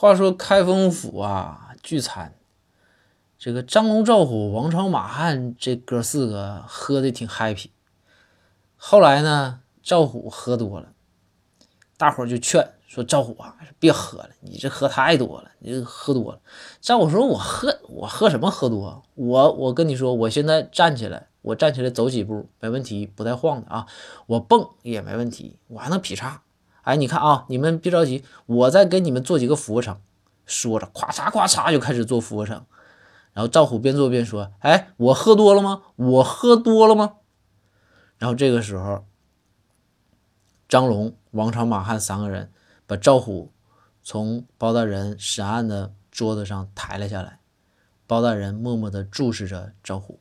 话说开封府啊，聚餐，这个张龙、赵虎、王朝、马汉这哥四个喝的挺 happy。后来呢，赵虎喝多了，大伙就劝说赵虎啊，别喝了，你这喝太多了，你这喝多了。赵虎说：“我喝，我喝什么喝多？我我跟你说，我现在站起来，我站起来走几步没问题，不带晃的啊。我蹦也没问题，我还能劈叉。”哎，你看啊，你们别着急，我再给你们做几个俯卧撑。说着，咵嚓咵嚓就开始做俯卧撑。然后赵虎边做边说：“哎，我喝多了吗？我喝多了吗？”然后这个时候，张龙、王朝、马汉三个人把赵虎从包大人审案的桌子上抬了下来。包大人默默地注视着赵虎。